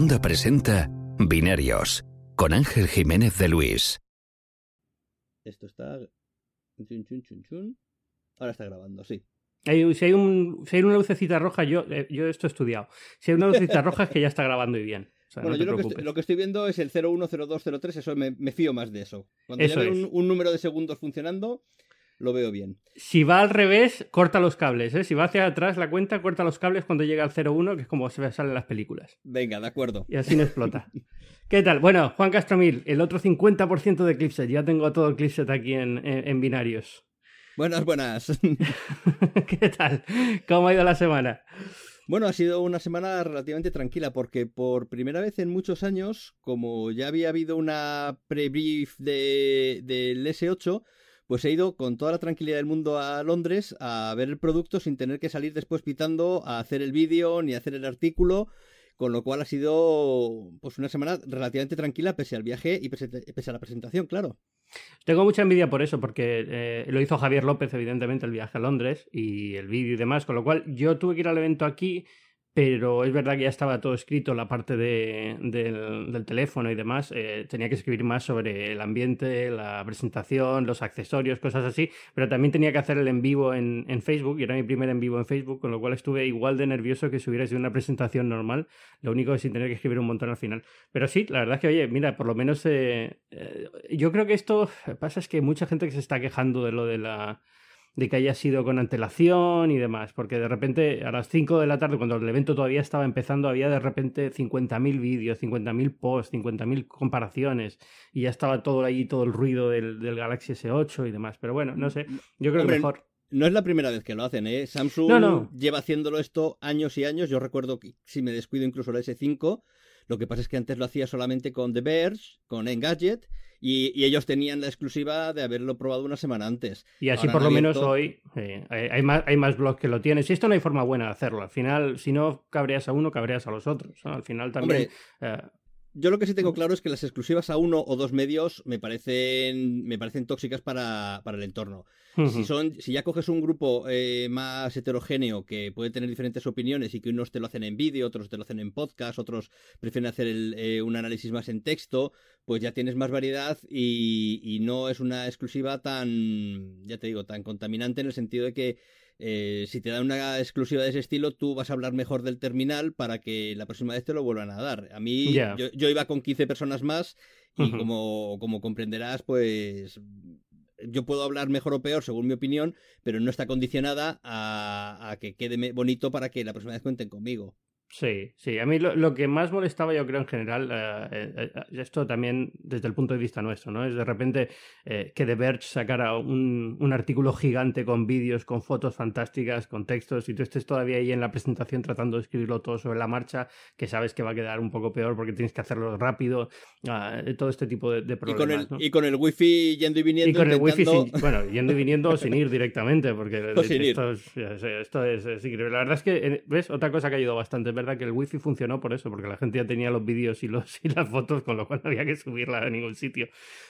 Onda presenta Binarios con Ángel Jiménez de Luis. Esto está. chun, chun, chun, chun. Ahora está grabando, sí. Hay- si, hay un, si hay una lucecita roja, yo, eh, yo esto he estudiado. Si hay una lucecita roja es que ya está grabando y bien. O sea, Bueno, no yo lo que, estoy, lo que estoy viendo es el 010203, eso me, me fío más de eso. Cuando Eso ya veo es. un, un número de segundos funcionando, lo veo bien. Si va al revés, corta los cables. ¿eh? Si va hacia atrás la cuenta, corta los cables cuando llega al 01, que es como se sale en las películas. Venga, de acuerdo. Y así no explota. ¿Qué tal? Bueno, Juan Castromil, el otro 50% de Clipset. Ya tengo todo el Clipset aquí en, en- en binarios. Buenas, buenas. ¿Qué tal? ¿Cómo ha ido la semana? Bueno, ha sido una semana relativamente tranquila porque por primera vez en muchos años, como ya había habido una pre-brief de- del S8, pues he ido con toda la tranquilidad del mundo a Londres a ver el producto sin tener que salir después pitando a hacer el vídeo ni a hacer el artículo, con lo cual ha sido pues una semana relativamente tranquila pese al viaje y pese, a la presentación, claro. Tengo mucha envidia por eso, porque eh, lo hizo Javier López, evidentemente, el viaje a Londres y el vídeo y demás, con lo cual yo tuve que ir al evento aquí, pero es verdad que ya estaba todo escrito, la parte de- del, teléfono y demás. eh, tenía que escribir más sobre el ambiente, la presentación, los accesorios, cosas así, pero también tenía que hacer el en vivo en, en Facebook, y era mi primer en vivo en Facebook, con lo cual estuve igual de nervioso que si hubiera sido una presentación normal, lo único es sin tener que escribir un montón al final. Pero sí, la verdad es que, oye, mira, por lo menos eh, eh, yo creo que esto pasa es que mucha gente que se está quejando de lo de la de que haya sido con antelación y demás, porque de repente a las 5 de la tarde, cuando el evento todavía estaba empezando, había de repente 50.000 vídeos, 50.000 posts, 50.000 comparaciones, y ya estaba todo ahí, todo el ruido del, del Galaxy S8 y demás. Pero bueno, no sé, yo creo Hombre, que mejor. No es la primera vez que lo hacen, ¿eh? Samsung No, no. lleva haciéndolo esto años y años. Yo recuerdo que si me descuido incluso el S5, lo que pasa es que antes lo hacía solamente con The Verge, con Engadget, y, y ellos tenían la exclusiva de haberlo probado una semana antes. Y así Ahora por lo menos hoy eh, hay, hay más, hay más blogs que lo tienen. Si esto no hay forma buena de hacerlo, al final, si no cabreas a uno, cabreas a los otros. ¿no? Al final también... Hombre, eh, Yo lo que sí tengo claro es que las exclusivas a uno o dos medios me parecen, me parecen tóxicas para, para el entorno. Si, son, si ya coges un grupo eh, más heterogéneo que puede tener diferentes opiniones y que unos te lo hacen en vídeo, otros te lo hacen en podcast, otros prefieren hacer el, eh, un análisis más en texto, pues ya tienes más variedad y, y no es una exclusiva tan, ya te digo, tan contaminante en el sentido de que eh, si te dan una exclusiva de ese estilo, tú vas a hablar mejor del terminal para que la próxima vez te lo vuelvan a dar. A mí, yo, yo iba con 15 personas más y como, como comprenderás, pues yo puedo hablar mejor o peor según mi opinión, pero no está condicionada a, a que quede bonito para que la próxima vez cuenten conmigo. Sí, sí. A mí lo, lo que más molestaba, yo creo, en general, eh, eh, eh, esto también desde el punto de vista nuestro, ¿no? Es de repente eh, que The Verge sacara un, un artículo gigante con vídeos, con fotos fantásticas, con textos, y tú estés todavía ahí en la presentación tratando de escribirlo todo sobre la marcha, que sabes que va a quedar un poco peor porque tienes que hacerlo rápido, ah, todo este tipo de, de Y con, problemas. el, ¿no? y con el wifi yendo y viniendo. Y con el wifi, intentando- sin- bueno, yendo y viniendo sin ir directamente, porque esto, es, esto es, es increíble. La verdad es que, eh, ¿ves? Otra cosa que ha ayudado bastante, verdad que el wifi funcionó por eso, porque la gente ya tenía los vídeos y, los, y las fotos, con lo cual no había que subirla a ningún sitio.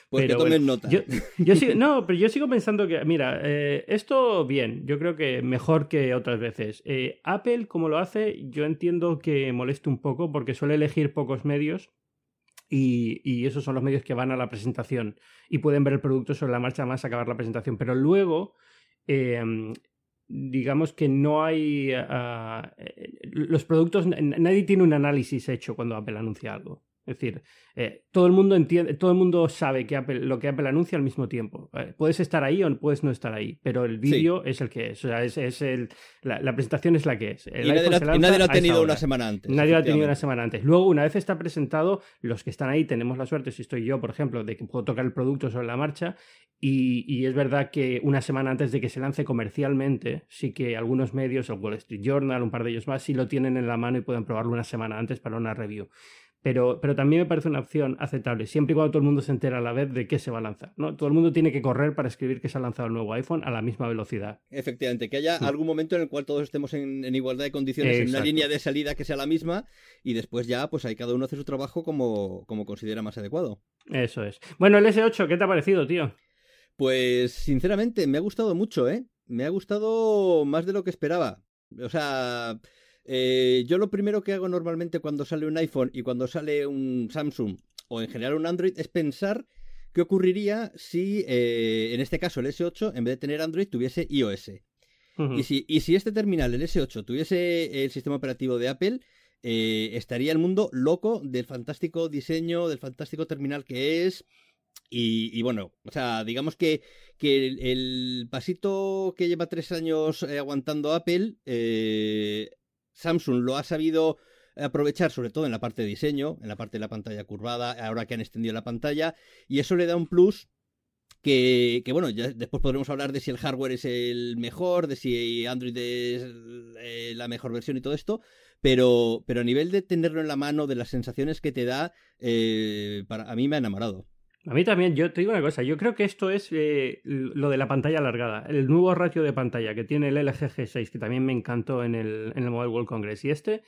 Pues que Pero tomen bueno, nota. Yo, yo sigo- no, pero yo sigo pensando que, mira, eh, esto bien, yo creo que mejor que otras veces. Eh, Apple, como lo hace, yo entiendo que moleste un poco porque suele elegir pocos medios y, y esos son los medios que van a la presentación y pueden ver el producto sobre la marcha más acabar la presentación. Pero luego, eh, digamos que no hay... eh, los productos, nadie tiene un análisis hecho cuando Apple anuncia algo. Es decir, eh, todo el mundo entiende, todo el mundo sabe que Apple, lo que Apple anuncia al mismo tiempo. Eh, puedes estar ahí o puedes no estar ahí, pero el vídeo es el que es. O sea, es, es el, la, la presentación es la que es. El y nadie, la- y lo ha tenido una semana antes. Nadie lo ha tenido una semana antes. Luego, una vez está presentado, los que están ahí tenemos la suerte, si estoy yo, por ejemplo, de que puedo tocar el producto sobre la marcha. Y, y es verdad que una semana antes de que se lance comercialmente, sí que algunos medios, el Wall Street Journal, un par de ellos más, sí lo tienen en la mano y pueden probarlo una semana antes para una review. Pero, pero también me parece una opción aceptable, siempre y cuando todo el mundo se entera a la vez de qué se va a lanzar. ¿no? Todo el mundo tiene que correr para escribir que se ha lanzado el nuevo iPhone a la misma velocidad. Efectivamente, que haya algún momento en el cual todos estemos en, en igualdad de condiciones, en una línea de salida que sea la misma, y después ya, pues ahí cada uno hace su trabajo como, como considera más adecuado. Eso es. Bueno, el S8, ¿qué te ha parecido, tío? Pues sinceramente me ha gustado mucho, ¿eh? Me ha gustado más de lo que esperaba. O sea, Eh, yo lo primero que hago normalmente cuando sale un iPhone y cuando sale un Samsung o en general un Android es pensar qué ocurriría si, eh, en este caso, el S8, en vez de tener Android, tuviese iOS. y, si, y si este terminal, el S8, tuviese el sistema operativo de Apple, eh, estaría el mundo loco del fantástico diseño, del fantástico terminal que es. Y, bueno, o sea, digamos que, que el, pasito que lleva tres años eh, aguantando Apple, eh, Samsung lo ha sabido aprovechar sobre todo en la parte de diseño, en la parte de la pantalla curvada, ahora que han extendido la pantalla, y eso le da un plus que, bueno, ya después podremos hablar de si el hardware es el mejor, de si Android es la mejor versión y todo esto, pero, pero a nivel de tenerlo en la mano, de las sensaciones que te da, eh, para, a mí me ha enamorado. A mí también, yo te digo una cosa, yo creo que esto es eh, lo de la pantalla alargada, el nuevo ratio de pantalla que tiene el LG G6, que también me encantó en el, en el Mobile World Congress. Y este,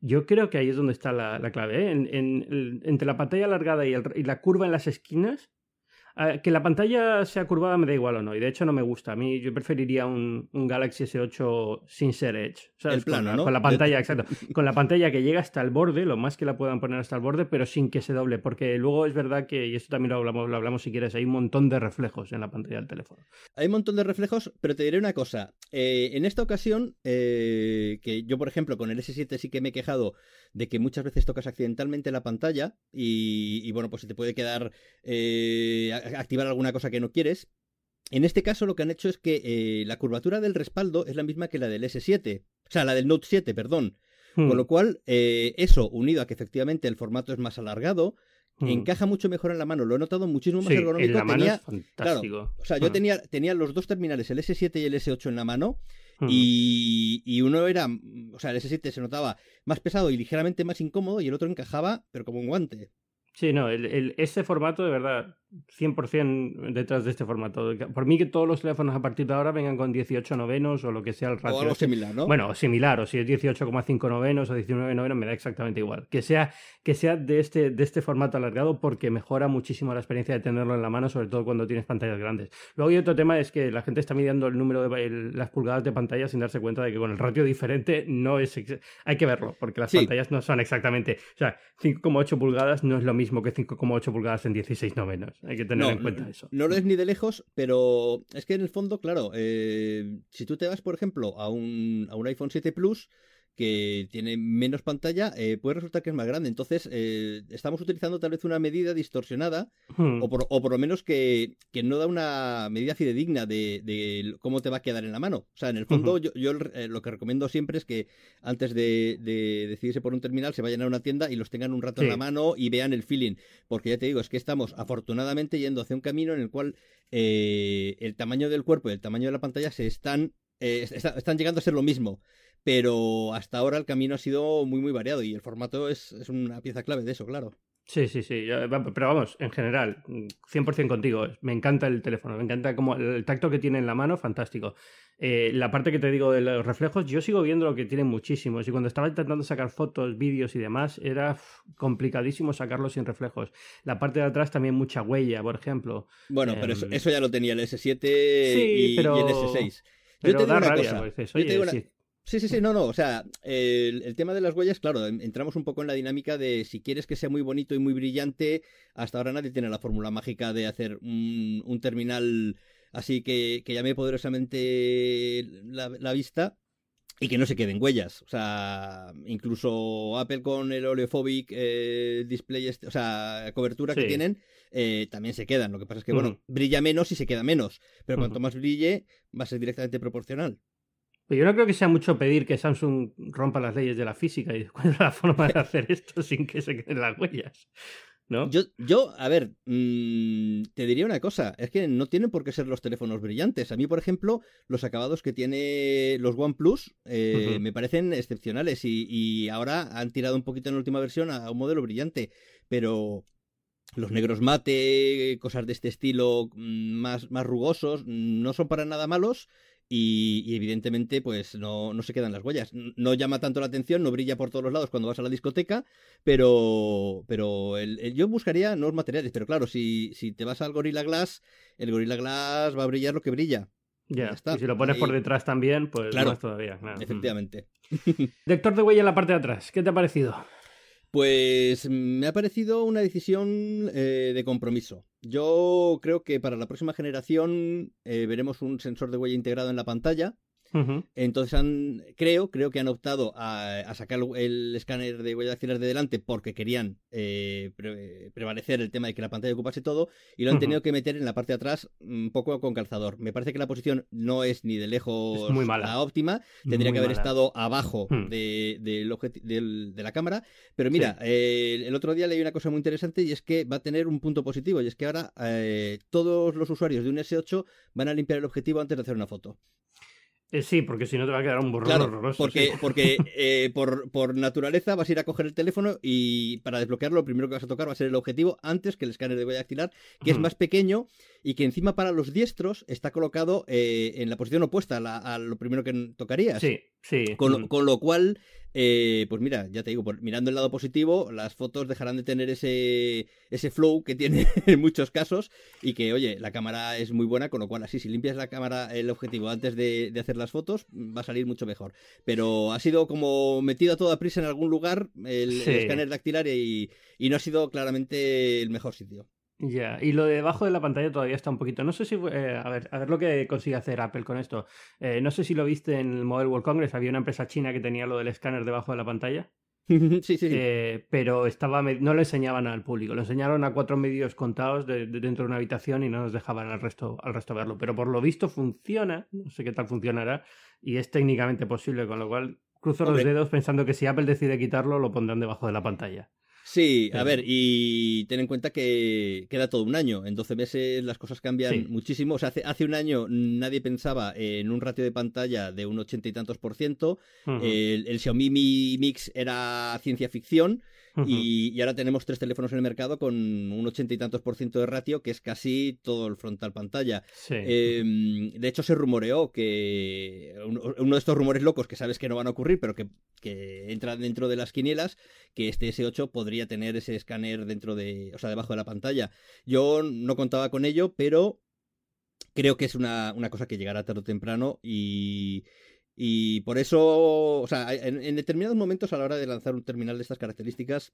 yo creo que ahí es donde está la, clave. ¿eh? En, entre la pantalla alargada y, y, la curva en las esquinas, que la pantalla sea curvada me da igual o no, y de hecho no me gusta. A mí yo preferiría un, Galaxy S8 sin ser Edge. El plano, con, ¿no? Con la pantalla, exacto. Con la pantalla que llega hasta el borde, lo más que la puedan poner hasta el borde, pero sin que se doble. Porque luego es verdad que, y esto también lo hablamos, lo hablamos si quieres, hay un montón de reflejos en la pantalla del teléfono. Hay un montón de reflejos, pero te diré una cosa. Eh, en esta ocasión, eh, que yo, por ejemplo, con el S7 sí que me he quejado de que muchas veces tocas accidentalmente la pantalla y, bueno, pues se te puede quedar eh, activar alguna cosa que no quieres. En este caso lo que han hecho es que eh, la curvatura del respaldo es la misma que la del S7, o sea, la del Note 7, perdón. Con hmm. lo cual, eh, eso, unido a que efectivamente el formato es más alargado, hmm. encaja mucho mejor en la mano. Lo he notado muchísimo más ergonómico. En la mano es fantástico. o sea, yo hmm. tenía, tenía los dos terminales, el S7 y el S8 en la mano, y, y, uno era, o sea, el S7 se notaba más pesado y ligeramente más incómodo, y el otro encajaba, pero como un guante. Sí, no, el, el, ese formato de verdad 100% detrás de este formato. Por mí que todos los teléfonos a partir de ahora vengan con 18 novenos o lo que sea el ratio. O algo similar, ¿no? Bueno, similar, o si es 18,5 novenos o 19 novenos, me da exactamente igual. Que sea, que sea de, este, de este formato alargado porque mejora muchísimo la experiencia de tenerlo en la mano, sobre todo cuando tienes pantallas grandes. Luego hay otro tema, es que la gente está midiendo el número de las pulgadas de pantalla sin darse cuenta de que con el ratio diferente no es... Hay que verlo, porque las pantallas no son exactamente... O sea, 5,8 pulgadas no es lo mismo que 5,8 pulgadas en 16 novenos. Hay que tener en cuenta eso. No lo es ni de lejos, pero es que en el fondo, claro, eh, si tú te vas, por ejemplo, a un, a un iPhone 7 Plus, que tiene menos pantalla, eh, puede resultar que es más grande. Entonces, eh, estamos utilizando tal vez una medida distorsionada, hmm. o, por, o, por, lo menos que, que, no da una medida fidedigna de, de, cómo te va a quedar en la mano. O sea, en el fondo, yo, yo eh, lo que recomiendo siempre es que antes de, de, decidirse por un terminal, se vayan a una tienda y los tengan un rato en la mano y vean el feeling. Porque ya te digo, es que estamos afortunadamente yendo hacia un camino en el cual el tamaño del cuerpo y el tamaño de la pantalla se están, están llegando a ser lo mismo pero hasta ahora el camino ha sido muy, muy variado y el formato es, es una pieza clave de eso, claro. Sí, sí, sí. Pero vamos, en general, 100% contigo. Me encanta el teléfono, me encanta como el tacto que tiene en la mano, fantástico. Eh, la parte que te digo de los reflejos, yo sigo viendo lo que tienen muchísimos. Y cuando estaba intentando sacar fotos, vídeos y demás, era complicadísimo sacarlos sin reflejos. La parte de atrás también mucha huella, por ejemplo. Bueno, pero eso, em, ya lo tenía el S7 y, el S6. Yo te digo una cosa. Sí, sí, sí, no, no. O sea, el, tema de las huellas, claro, entramos un poco en la dinámica de si quieres que sea muy bonito y muy brillante, hasta ahora nadie tiene la fórmula mágica de hacer un, terminal así que, que llame poderosamente la, vista y que no se queden huellas. O sea, incluso Apple con el oleophobic eh, display, este, o sea, cobertura que tienen, eh, también se quedan. Lo que pasa es que, bueno, brilla menos y se queda menos. Pero cuanto más brille, va a ser directamente proporcional. Yo no creo que sea mucho pedir que Samsung rompa las leyes de la física y cuál la forma de hacer esto sin que se queden las huellas. ¿No? Yo, yo, a ver, mm, te diría una cosa, es que no tienen por qué ser los teléfonos brillantes. A mí, por ejemplo, los acabados que tiene los OnePlus eh, me parecen excepcionales y, y, ahora han tirado un poquito en la última versión a un modelo brillante, pero los negros mate, cosas de este estilo mm, más, más rugosos, no son para nada malos y, evidentemente, pues no, no, se quedan las huellas. No llama tanto la atención, no brilla por todos los lados cuando vas a la discoteca, pero, pero el, yo buscaría nuevos materiales. Pero claro, si, si te vas al Gorilla Glass, el Gorilla Glass va a brillar lo que brilla. Ya, está. Y si lo pones por detrás también, pues claro, más todavía. Efectivamente. Lector de huella en la parte de atrás, ¿qué te ha parecido? Pues me ha parecido una decisión eh, de compromiso. Yo creo que para la próxima generación eh, veremos un sensor de huella integrado en la pantalla entonces han, creo, creo que han optado a, sacar el escáner de huellas dactilares de delante porque querían eh, prevalecer el tema de que la pantalla ocupase todo y lo han tenido que meter en la parte de atrás un poco con calzador. Me parece que la posición no es ni de lejos muy la óptima, tendría que haber estado abajo hmm. de, de, la cámara, pero mira, eh, el otro día leí una cosa muy interesante y es que va a tener un punto positivo y es que ahora eh, todos los usuarios de un S8 van a limpiar el objetivo antes de hacer una foto. Eh, sí, porque si no te va a quedar un borrón horroroso. Porque, porque eh, por, por, naturaleza vas a ir a coger el teléfono y para desbloquearlo lo primero que vas a tocar va a ser el objetivo antes que el escáner de huella dactilar, que es más pequeño y que encima para los diestros está colocado eh, en la posición opuesta a, lo primero que tocarías. Sí, sí. Con, con lo cual eh, pues mira, ya te digo, mirando el lado positivo, las fotos dejarán de tener ese, ese flow que tiene en muchos casos y que, oye, la cámara es muy buena, con lo cual así, si limpias la cámara, el objetivo antes de, hacer las fotos, va a salir mucho mejor. Pero ha sido como metido a toda prisa en algún lugar el, escáner dactilar y no ha sido claramente el mejor sitio. Ya, y lo de debajo de la pantalla todavía está un poquito. No sé si. Eh, a, ver, a ver lo que consigue hacer Apple con esto. Eh, no sé si lo viste en el Mobile World Congress. Había una empresa china que tenía lo del escáner debajo de la pantalla. sí, sí. Eh, pero estaba no lo enseñaban al público. Lo enseñaron a cuatro medios contados de, dentro de una habitación y no nos dejaban al resto, al resto verlo. Pero por lo visto funciona. No sé qué tal funcionará. Y es técnicamente posible, con lo cual cruzo los dedos pensando que si Apple decide quitarlo, lo pondrán debajo de la pantalla. Sí, a ver, y ten en cuenta que queda todo un año. En 12 meses las cosas cambian muchísimo. O sea, hace, hace, un año nadie pensaba en un ratio de pantalla de un ochenta y tantos por ciento. el, el, Xiaomi Mi Mix era ciencia ficción y, ahora tenemos tres teléfonos en el mercado con un ochenta y tantos por ciento de ratio, que es casi todo el frontal pantalla. Em, de hecho, se rumoreó que uno de estos rumores locos que sabes que no van a ocurrir, pero que, que entran dentro de las quinielas, que este S8 podría tener ese escáner dentro de, o sea, debajo de la pantalla. Yo no contaba con ello, pero creo que es una, una cosa que llegará tarde o temprano y y por eso, o sea, en, determinados momentos a la hora de lanzar un terminal de estas características,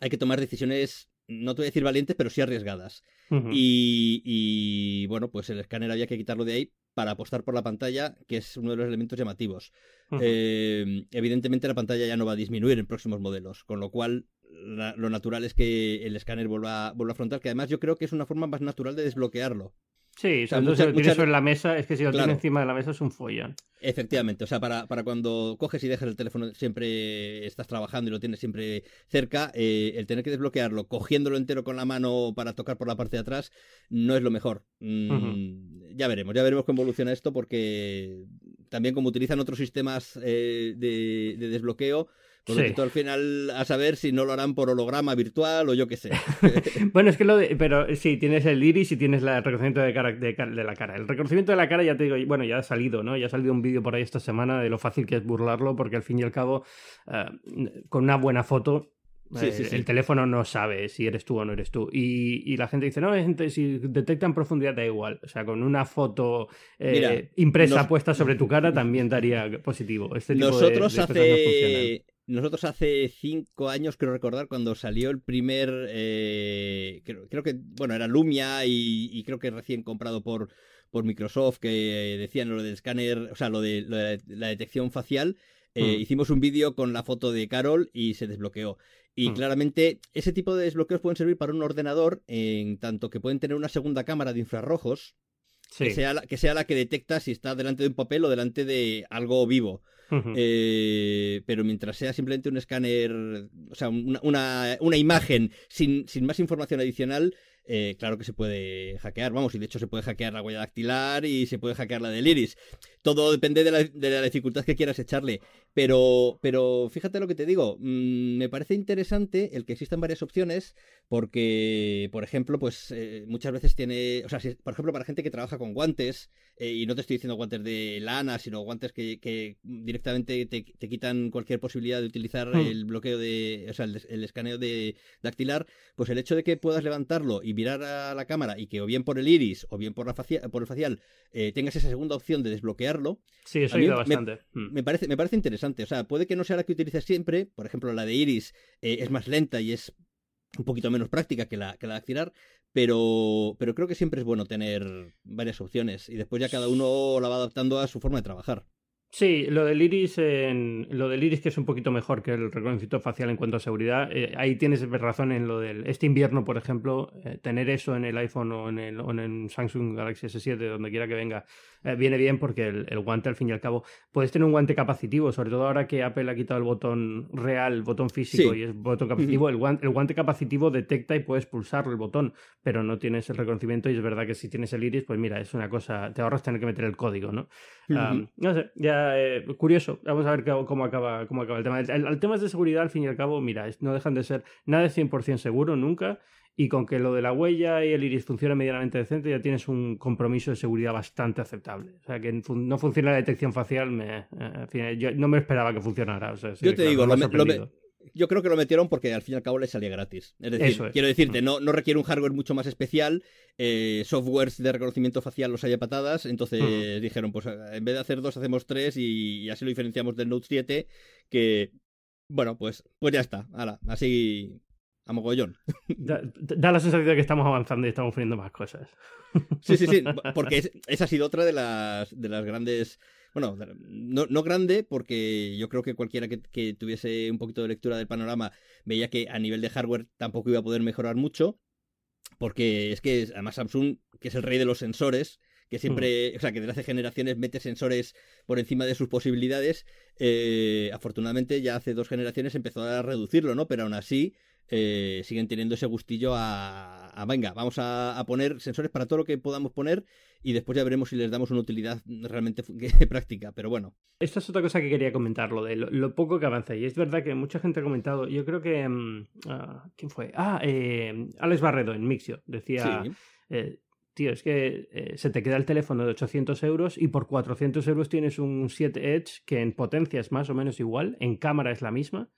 hay que tomar decisiones, no te voy a decir valientes, pero sí arriesgadas. y, bueno, pues el escáner había que quitarlo de ahí para apostar por la pantalla, que es uno de los elementos llamativos. Eh, evidentemente la pantalla ya no va a disminuir en próximos modelos, con lo cual lo natural es que el escáner vuelva, vuelva a frontal, que además yo creo que es una forma más natural de desbloquearlo. Sí, o sea, si lo tienes en la mesa, es que si lo tienes encima de la mesa es un follón. Efectivamente, o sea, para, para, cuando coges y dejas el teléfono, siempre estás trabajando y lo tienes siempre cerca, eh, el tener que desbloquearlo cogiéndolo entero con la mano para tocar por la parte de atrás no es lo mejor. Mm, ya veremos, ya veremos cómo evoluciona esto porque también como utilizan otros sistemas eh, de, de desbloqueo, por lo al final, a saber si no lo harán por holograma virtual o yo qué sé. bueno, es que lo de, Pero sí, tienes el iris y tienes el reconocimiento de, cara, de, la cara. El reconocimiento de la cara, ya te digo, bueno, ya ha salido, ¿no? Ya ha salido un vídeo por ahí esta semana de lo fácil que es burlarlo, porque al fin y al cabo, eh, con una buena foto, eh, el teléfono no sabe si eres tú o no eres tú. Y, la gente dice, no, gente, si detecta en profundidad da igual. O sea, con una foto eh, impresa puesta sobre tu cara también daría positivo. Este tipo nosotros hace... Nosotros hace cinco años, creo recordar, cuando salió el primer, eh, creo, que, bueno, era Lumia y, creo que recién comprado por, por Microsoft, que decían lo del escáner, o sea, lo de, la detección facial. Eh, hmm. Hicimos un vídeo con la foto de Carol y se desbloqueó. Y hmm. claramente ese tipo de desbloqueos pueden servir para un ordenador en tanto que pueden tener una segunda cámara de infrarrojos que, sea la, que sea la que detecta si está delante de un papel o delante de algo vivo. Eh, pero mientras sea simplemente un escáner, o sea, una, una, una imagen sin, sin, más información adicional, eh, claro que se puede hackear, vamos, y de hecho se puede hackear la huella dactilar y se puede hackear la del iris. Todo depende de la, de la dificultad que quieras echarle. Pero, pero fíjate lo que te digo, mm, me parece interesante el que existan varias opciones porque, por ejemplo, pues eh, muchas veces tiene, o sea, por ejemplo, para gente que trabaja con guantes, eh, y no te estoy diciendo guantes de lana, sino guantes que, directamente te, quitan cualquier posibilidad de utilizar hmm. el bloqueo de, o sea, el, escaneo de dactilar, pues el hecho de que puedas levantarlo y y mirar a la cámara y que o bien por el iris o bien por, la por el facial eh, tengas esa segunda opción de desbloquearlo. Sí, eso ayuda bastante. Mm. Me, parece, me parece interesante. O sea, puede que no sea la que utilices siempre. Por ejemplo, la de iris eh, es más lenta y es un poquito menos práctica que la, que la de activar, pero, pero creo que siempre es bueno tener varias opciones y después ya cada uno la va adaptando a su forma de trabajar. Sí, lo del iris, en, lo del iris que es un poquito mejor que el reconocimiento facial en cuanto a seguridad. Eh, ahí tienes razón en lo del este invierno, por ejemplo, eh, tener eso en el iPhone o en el, o en Samsung Galaxy S7, donde quiera que venga, eh, viene bien porque el, guante, al fin y al cabo, puedes tener un guante capacitivo, sobre todo ahora que Apple ha quitado el botón real, el botón físico y es botón capacitivo. el, guante, el, guante, capacitivo detecta y puedes pulsar el botón, pero no tienes el reconocimiento y es verdad que si tienes el iris, pues mira, es una cosa, te ahorras tener que meter el código, ¿no? no sé, ya eh, curioso, vamos a ver cómo acaba, cómo acaba el tema. El, tema es de seguridad, al fin y al cabo, mira, no dejan de ser nada de 100% seguro nunca y con que lo de la huella y el iris funcione medianamente decente ya tienes un compromiso de seguridad bastante aceptable. O sea, que no funciona la detección facial, me, eh, yo no me esperaba que funcionara. yo te digo, yo creo que lo metieron porque al fin y al cabo le salía gratis. Es decir, quiero decirte, no, no requiere un hardware mucho más especial, eh, softwares de reconocimiento facial los haya patadas, entonces dijeron, pues en vez de hacer dos, hacemos tres y, así lo diferenciamos del Note 7, que, bueno, pues, pues ya está, así a mogollón. Da, da, la sensación de que estamos avanzando y estamos poniendo más cosas. Sí, sí, sí, porque esa ha sido otra de las, de las grandes... Bueno, no, no grande, porque yo creo que cualquiera que, que, tuviese un poquito de lectura del panorama veía que a nivel de hardware tampoco iba a poder mejorar mucho, porque es que además Samsung, que es el rey de los sensores, que siempre, o sea, que desde hace generaciones mete sensores por encima de sus posibilidades, eh, afortunadamente ya hace dos generaciones empezó a reducirlo, ¿no? Pero aún así eh, siguen teniendo ese gustillo a, venga, vamos a, poner sensores para todo lo que podamos poner y después ya veremos si les damos una utilidad realmente práctica, pero bueno. Esta es otra cosa que quería comentar, lo de lo, poco que avanza. Y es verdad que mucha gente ha comentado, yo creo que... Mm, ah, ¿Quién fue? Ah, eh, Alex Barredo en Mixio. Decía... Eh, tío, es que se te queda el teléfono de 800 euros y por 400 euros tienes un 7 Edge que en potencia es más o menos igual, en cámara es la misma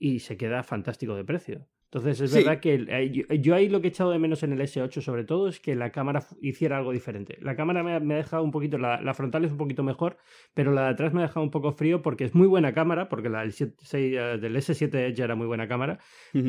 y se queda fantástico de precio. Entonces es verdad que eh, yo, ahí lo que he echado de menos en el S8 sobre todo es que la cámara hiciera algo diferente. La cámara me, ha dejado un poquito, la, frontal es un poquito mejor, pero la de atrás me ha dejado un poco frío porque es muy buena cámara, porque la del, 6, eh, del S7 ya era muy buena cámara,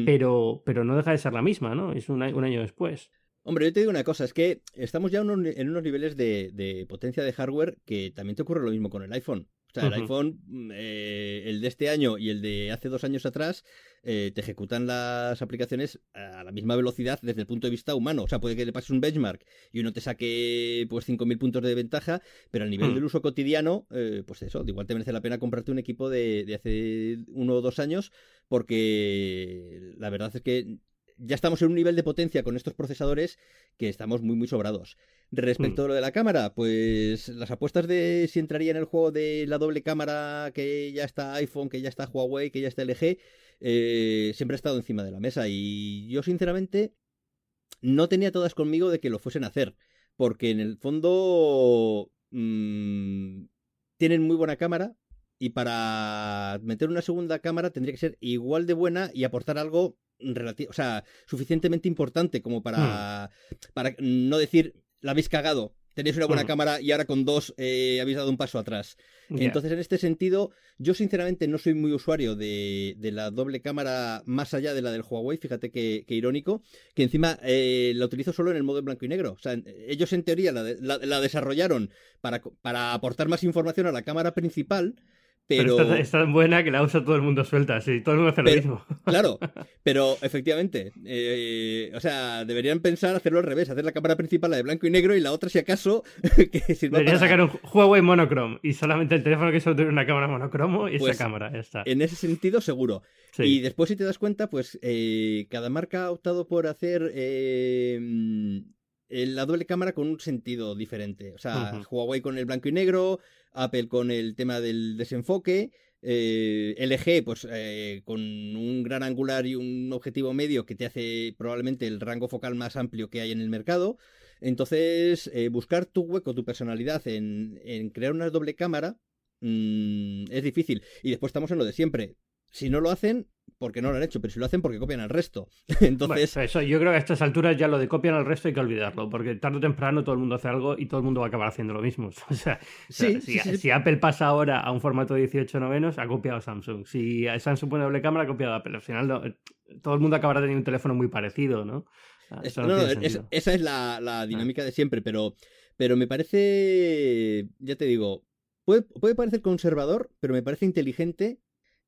pero, pero no deja de ser la misma, ¿no? Es un, año después. Hombre, yo te digo una cosa, es que estamos ya en unos niveles de, de potencia de hardware que también te ocurre lo mismo con el iPhone. O sea, el iPhone, mm, eh, el de este año y el de hace dos años atrás, eh, te ejecutan las aplicaciones a la misma velocidad desde el punto de vista humano. O sea, puede que le pases un benchmark y uno te saque pues 5.000 puntos de ventaja, pero a nivel hmm. del uso cotidiano, eh, pues eso, igual te merece la pena comprarte un equipo de, de hace uno o dos años, porque la verdad es que ya estamos en un nivel de potencia con estos procesadores que estamos muy, muy sobrados. Respecto mm. a lo de la cámara, pues las apuestas de si entraría en el juego de la doble cámara que ya está iPhone, que ya está Huawei, que ya está LG, eh, siempre ha estado encima de la mesa. Y yo, sinceramente, no tenía todas conmigo de que lo fuesen a hacer. Porque en el fondo mmm, tienen muy buena cámara. Y para meter una segunda cámara tendría que ser igual de buena y aportar algo o sea, suficientemente importante como para, hmm. para no decir, la habéis cagado, tenéis una buena hmm. cámara y ahora con dos eh, habéis dado un paso atrás. Entonces, en este sentido, yo sinceramente no soy muy usuario de, la doble cámara más allá de la del Huawei, fíjate que, irónico, que encima eh, la utilizo solo en el modo en blanco y negro. O sea, ellos en teoría la, la desarrollaron para, para aportar más información a la cámara principal pero, es tan buena que la usa todo el mundo suelta, sí, todo el mundo hace lo mismo. Claro, pero efectivamente, eh, o sea, deberían pensar hacerlo al revés, hacer la cámara principal la de blanco y negro y la otra, si acaso, que sirva Deberían sacar un Huawei monochrome y solamente el teléfono que solo tiene una cámara monocromo y esa pues, cámara, está. En ese sentido, seguro. Y después, si te das cuenta, pues eh, cada marca ha optado por hacer eh, la doble cámara con un sentido diferente. O sea, Huawei con el blanco y negro, Apple con el tema del desenfoque, eh, LG pues eh, con un gran angular y un objetivo medio que te hace probablemente el rango focal más amplio que hay en el mercado. Entonces, eh, buscar tu hueco, tu personalidad en, crear una doble cámara mm, es difícil. Y después estamos en lo de siempre. Si no lo hacen, porque no lo han hecho, pero si lo hacen porque copian al resto. Entonces. eso, yo creo que a estas alturas ya lo de copian al resto hay que olvidarlo, porque tarde o temprano todo el mundo hace algo y todo el mundo va a acabar haciendo lo mismo. O sea, si, Apple pasa ahora a un formato de 18 novenos, ha copiado Samsung. Si Samsung pone doble cámara, ha copiado Apple. Al final, todo el mundo acabará teniendo un teléfono muy parecido, ¿no? esa es la, ah. dinámica de siempre, pero, pero me parece, ya te digo, puede, puede parecer conservador, pero me parece inteligente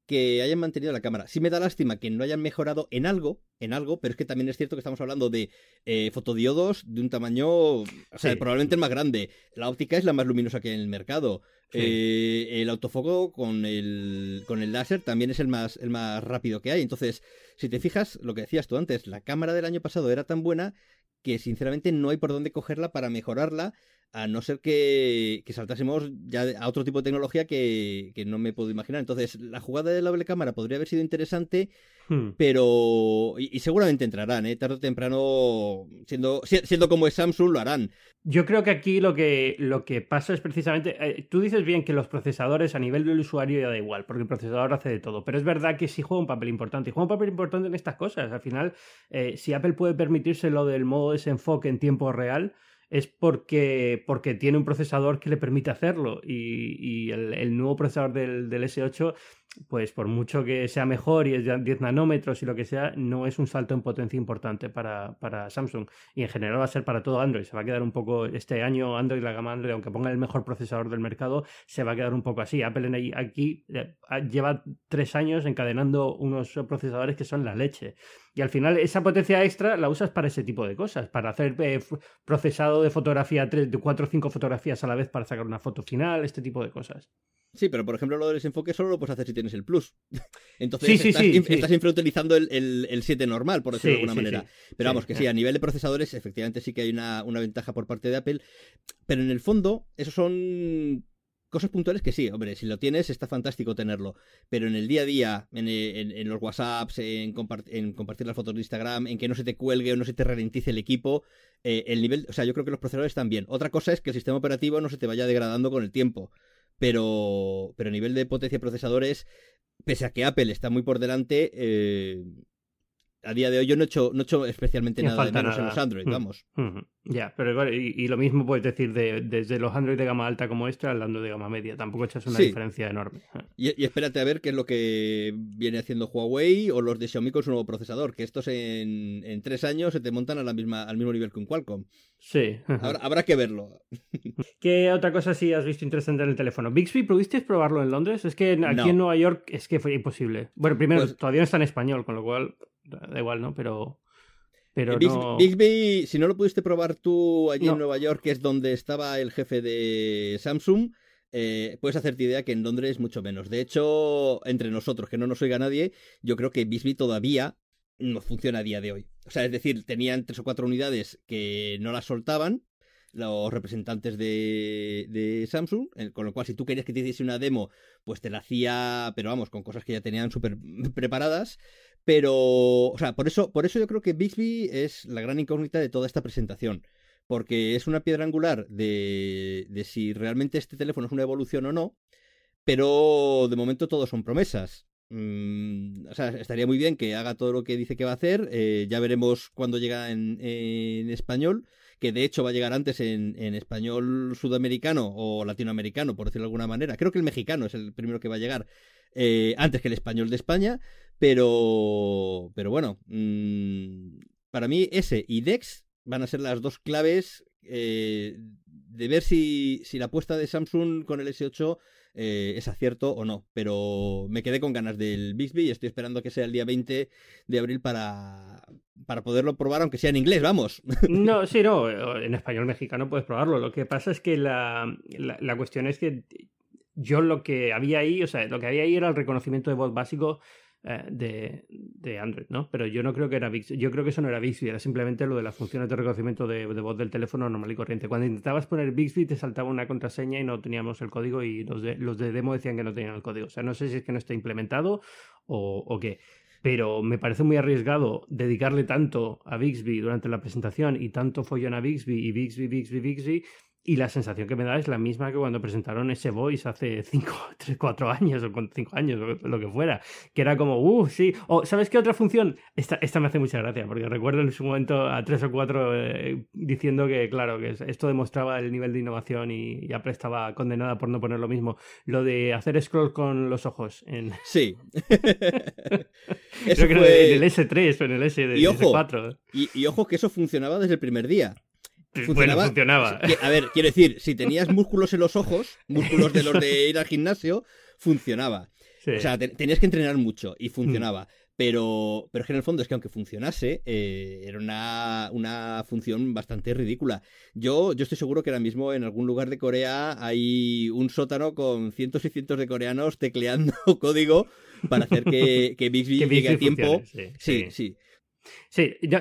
que hayan mantenido la cámara. Sí me da lástima que no hayan mejorado en algo, en algo, pero es que también es cierto que estamos hablando de eh, fotodiodos de un tamaño, o sea, probablemente el más grande. La óptica es la más luminosa que hay en el mercado. Eh, el autofoco con el, con el láser también es el más, el más rápido que hay. Entonces, si te fijas, lo que decías tú antes, la cámara del año pasado era tan buena que sinceramente no hay por dónde cogerla para mejorarla a no ser que, saltásemos ya a otro tipo de tecnología que, no me puedo imaginar. Entonces, la jugada de la doble cámara podría haber sido interesante, hmm. pero. Y, seguramente entrarán, ¿eh? Tarde o temprano, siendo, siendo como es Samsung, lo harán. Yo creo que aquí lo que, lo que pasa es precisamente. Eh, tú dices bien que los procesadores a nivel del usuario ya da igual, porque el procesador hace de todo. Pero es verdad que sí juega un papel importante. Y juega un papel importante en estas cosas. Al final, eh, si Apple puede permitirse lo del modo desenfoque en tiempo real es porque, porque tiene un procesador que le permite hacerlo. Y, el, nuevo procesador del, del, S8 pues por mucho que sea mejor y es de 10 nanómetros y lo que sea, no es un salto en potencia importante para, para, Samsung. Y en general va a ser para todo Android. Se va a quedar un poco, este año Android, la gama Android, aunque ponga el mejor procesador del mercado, se va a quedar un poco así. Apple aquí eh, lleva tres años encadenando unos procesadores que son la leche. Y al final esa potencia extra la usas para ese tipo de cosas, para hacer eh, procesado de fotografía, tres, de 4 o 5 fotografías a la vez para sacar una foto final, este tipo de cosas. Sí, pero por ejemplo lo del desenfoque solo lo puedes hacer si el Plus. Entonces estás, infrautilizando el, el, 7 normal, por decirlo de alguna manera. Pero vamos, que sí, a nivel de procesadores efectivamente sí que hay una, ventaja por parte de Apple. Pero en el fondo, esos son cosas puntuales que sí, hombre, si lo tienes está fantástico tenerlo. Pero en el día a día, en, los WhatsApps, en, compartir las fotos de Instagram, en que no se te cuelgue o no se te ralentice el equipo, eh, el nivel, o sea, yo creo que los procesadores están bien. Otra cosa es que el sistema operativo no se te vaya degradando con el tiempo pero, pero a nivel de potencia de procesadores, pese a que Apple está muy por delante, eh, a día de hoy yo no he hecho, no he hecho especialmente nada de menos en los Android, mm, vamos. Mm, ya, pero y, lo mismo puedes decir de, desde los Android de gama alta como este hablando de gama media. Tampoco echas una diferencia enorme. Y, espérate a ver qué es lo que viene haciendo Huawei o los de Xiaomi con su nuevo procesador, que estos en, en tres años se te montan a la misma, al mismo nivel que un Qualcomm. Sí. Habrá, que verlo. ¿Qué otra cosa sí has visto interesante en el teléfono? ¿Bixby pudiste probarlo en Londres? Es que aquí en Nueva York es que fue imposible. Bueno, primero, pues todavía no está en español, con lo cual da igual, ¿no? Pero. Pero Bixby, si no lo pudiste probar tú allí en Nueva York, que es donde estaba el jefe de Samsung, eh, puedes hacerte idea que en Londres mucho menos. De hecho, entre nosotros, que no nos oiga nadie, yo creo que Bixby todavía no funciona a día de hoy. O sea, es decir, tenían tres o cuatro unidades que no las soltaban los representantes de, de Samsung, con lo cual si tú querías que te hiciese una demo, pues te la hacía, pero vamos, con cosas que ya tenían súper preparadas, pero, o sea, por eso, por eso yo creo que Bixby es la gran incógnita de toda esta presentación. Porque es una piedra angular de, de si realmente este teléfono es una evolución o no. Pero de momento todo son promesas. Mm, o sea, estaría muy bien que haga todo lo que dice que va a hacer. Eh, ya veremos cuándo llega en, en, español, que de hecho va a llegar antes en, en, español sudamericano o latinoamericano, por decirlo de alguna manera. Creo que el mexicano es el primero que va a llegar eh, antes que el español de España. Pero, pero bueno, mm, para mí ese y Dex van a ser las dos claves eh, de ver si, si, la apuesta de Samsung con el S8 eh, es acierto o no. Pero me quedé con ganas del Bixby y estoy esperando que sea el día 20 de abril para, para poderlo probar, aunque sea en inglés, vamos. No, sí, no, en español mexicano puedes probarlo. Lo que pasa es que la, la cuestión es que yo lo que había ahí, o sea, lo que había ahí era el reconocimiento de voz básico eh, de, de, Android, ¿no? Pero yo no creo que era Bixby, yo creo que eso no era Bixby, era simplemente lo de las funciones de reconocimiento de, voz del teléfono normal y corriente. Cuando intentabas poner Bixby te saltaba una contraseña y no teníamos el código y los de, los de demo decían que no tenían el código. O sea, no sé si es que no está implementado o, o qué pero me parece muy arriesgado dedicarle tanto a Bixby durante la presentación y tanto follón a Bixby y Bixby, Bixby, Bixby y la sensación que me da es la misma que cuando presentaron ese Voice hace 5, 3, 4 años o 5 años o lo que fuera. Que era como, uh, sí. O, ¿sabes qué otra función? Esta, esta me hace mucha gracia, porque recuerdo en su momento a 3 o 4 eh, diciendo que, claro, que esto demostraba el nivel de innovación y, Apple estaba condenada por no poner lo mismo. Lo de hacer scroll con los ojos. En... Sí. eso Creo que en el S3 o en el S, y ojo, 4 Y, y ojo que eso funcionaba desde el primer día. Funcionaba, funcionaba. A ver, quiero decir, si tenías músculos en los ojos, músculos de los de ir al gimnasio, funcionaba. O sea, tenías que entrenar mucho y funcionaba. Pero, pero es que en el fondo es que aunque funcionase, eh, era una, una, función bastante ridícula. Yo, yo estoy seguro que ahora mismo en algún lugar de Corea hay un sótano con cientos y cientos de coreanos tecleando código para hacer que, que Bixby llegue a tiempo. sí, sí. Sí,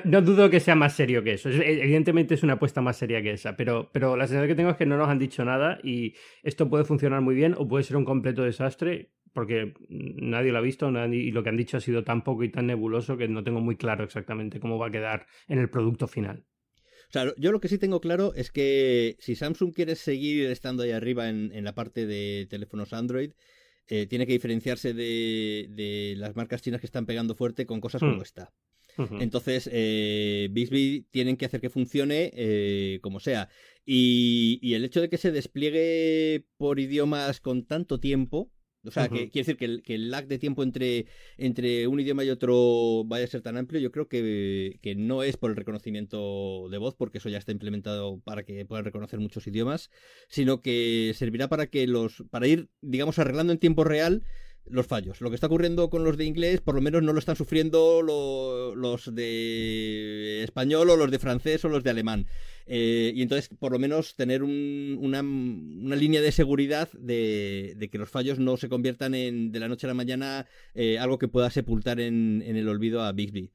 no dudo que sea más serio que eso. Evidentemente es una apuesta más seria que esa, pero, pero la sensación que tengo es que no nos han dicho nada y esto puede funcionar muy bien o puede ser un completo desastre porque nadie lo ha visto y lo que han dicho ha sido tan poco y tan nebuloso que no tengo muy claro exactamente cómo va a quedar en el producto final. O sea, yo lo que sí tengo claro es que si Samsung quiere seguir estando ahí arriba en, la parte de teléfonos Android, eh, tiene que diferenciarse de, las marcas chinas que están pegando fuerte con cosas como Entonces, eh, Bixby tienen que hacer que funcione eh, como sea. Y, el hecho de que se despliegue por idiomas con tanto tiempo, o sea, que quiere decir que el, que el, lag de tiempo entre, entre un idioma y otro vaya a ser tan amplio, yo creo que, que, no es por el reconocimiento de voz, porque eso ya está implementado para que puedan reconocer muchos idiomas, sino que servirá para que los, para ir, digamos, arreglando en tiempo real los fallos. Lo que está ocurriendo con los de inglés, por lo menos no lo están sufriendo los de español o los de francés o los de alemán. Eh, y entonces, por lo menos, tener una, línea de seguridad de, que los fallos no se conviertan en, de la noche a la mañana, eh, algo que pueda sepultar en, el olvido a Bixby.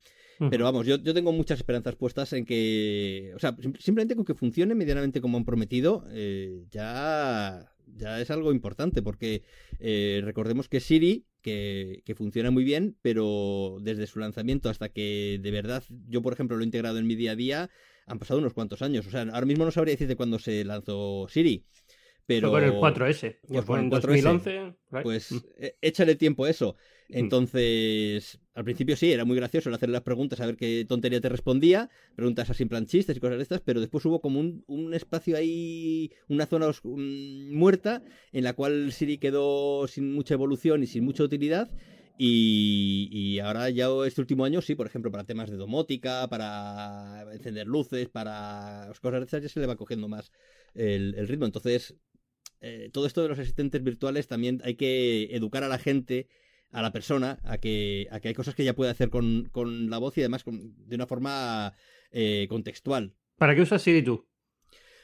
Pero vamos, yo, yo, tengo muchas esperanzas puestas en que, o sea, simplemente con que funcione medianamente como han prometido, eh, ya ya es algo importante, porque eh, recordemos que Siri, que, funciona muy bien, pero desde su lanzamiento hasta que de verdad yo, por ejemplo, lo he integrado en mi día a día, han pasado unos cuantos años. O sea, ahora mismo no sabría decirte cuándo se lanzó Siri. Pero... Fue con el 4S. Pues fue en 2011. Pues mm. e, échale tiempo a eso. Mm. Entonces, al principio sí, era muy gracioso el hacerle las preguntas, a ver qué tontería te respondía, preguntas así en plan chistes y cosas de estas, pero después hubo como un, espacio ahí, una zona mm, muerta, en la cual Siri quedó sin mucha evolución y sin mucha utilidad. Y, ahora ya este último año sí, por ejemplo, para temas de domótica, para encender luces, para cosas de estas ya se le va cogiendo más el, ritmo. Entonces, eh, todo esto de los asistentes virtuales también hay que educar a la gente a la persona a que, a que hay cosas que ella puede hacer con, la voz y además de una forma eh, contextual. ¿Para qué usas Siri tú?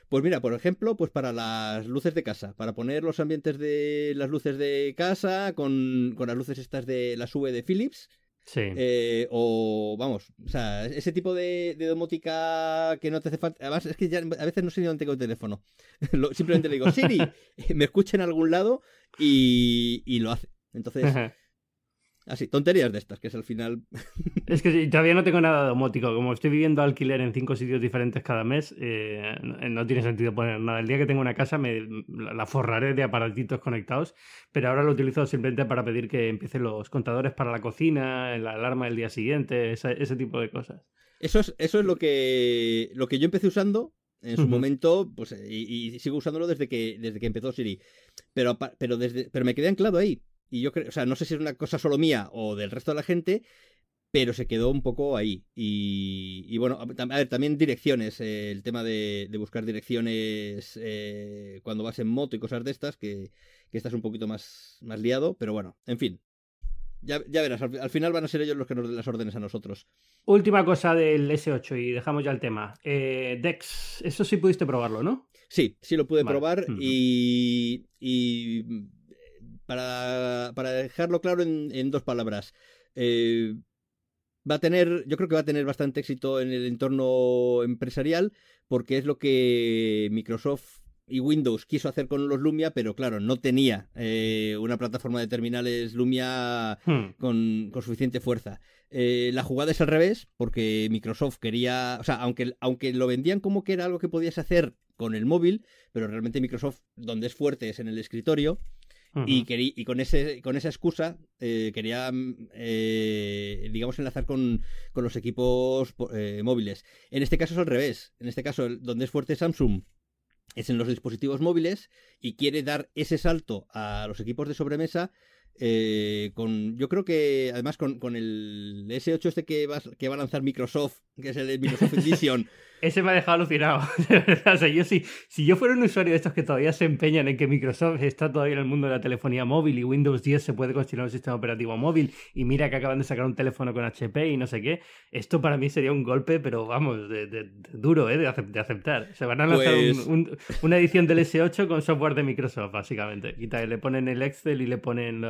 Pues mira, por ejemplo, pues para las luces de casa, para poner los ambientes de las luces de casa con, las luces estas de la sube de Philips. Sí. Eh, o vamos, o sea, ese tipo de, domótica que no te hace falta. Además, es que ya a veces no sé ni dónde tengo el teléfono. simplemente le digo, Siri, me escucha en algún lado y, y lo hace. Entonces, Así, tonterías de estas, que es al final. Es que todavía no tengo nada domótico. Como estoy viviendo alquiler en cinco sitios diferentes cada mes, eh, no tiene sentido poner nada. El día que tengo una casa me la forraré de aparatitos conectados, pero ahora lo utilizo simplemente para pedir que empiecen los contadores para la cocina, la alarma del día siguiente, ese, tipo de cosas. Eso es, eso es lo que, lo que yo empecé usando en su momento, pues, y, sigo usándolo desde que, desde que empezó Siri. Pero, pero, desde, pero me quedé anclado ahí. Y yo creo, o sea, no sé si es una cosa solo mía o del resto de la gente, pero se quedó un poco ahí. Y, bueno, a ver, también direcciones, eh, el tema de, buscar direcciones eh, cuando vas en moto y cosas de estas, que, que estás un poquito más, más liado, pero bueno, en fin. Ya, ya verás, al, final van a ser ellos los que nos den las órdenes a nosotros. Última cosa del S8 y dejamos ya el tema. Eh, Dex, eso sí pudiste probarlo, ¿no? Sí, sí lo pude probar y, y para, para dejarlo claro en, dos palabras. Eh, va a tener, yo creo que va a tener bastante éxito en el entorno empresarial porque es lo que Microsoft y Windows quiso hacer con los Lumia, pero claro, no tenía eh, una plataforma de terminales Lumia hmm. con, suficiente fuerza. Eh, la jugada es al revés, porque Microsoft quería, o sea, aunque, aunque lo vendían como que era algo que podías hacer con el móvil, pero realmente Microsoft donde es fuerte es en el escritorio. Y, y, con, ese, con esa excusa eh, quería, eh, digamos, enlazar con, con los equipos eh, móviles. En este caso es al revés. En este caso, donde es fuerte Samsung es en los dispositivos móviles y quiere dar ese salto a los equipos de sobremesa eh, con, yo creo que además con, con el S8 este que va, que va a lanzar Microsoft, que es el Microsoft Edition, ese me ha dejado alucinado. o sea, yo si, si yo fuera un usuario de estos que todavía se empeñan en que Microsoft está todavía en el mundo de la telefonía móvil y Windows 10 se puede considerar un sistema operativo móvil y mira que acaban de sacar un teléfono con HP y no sé qué, esto para mí sería un golpe, pero vamos, de, duro, ¿eh? De, aceptar. Se van a lanzar pues una edición del S8 con software de Microsoft, básicamente. Y le ponen el Excel y le ponen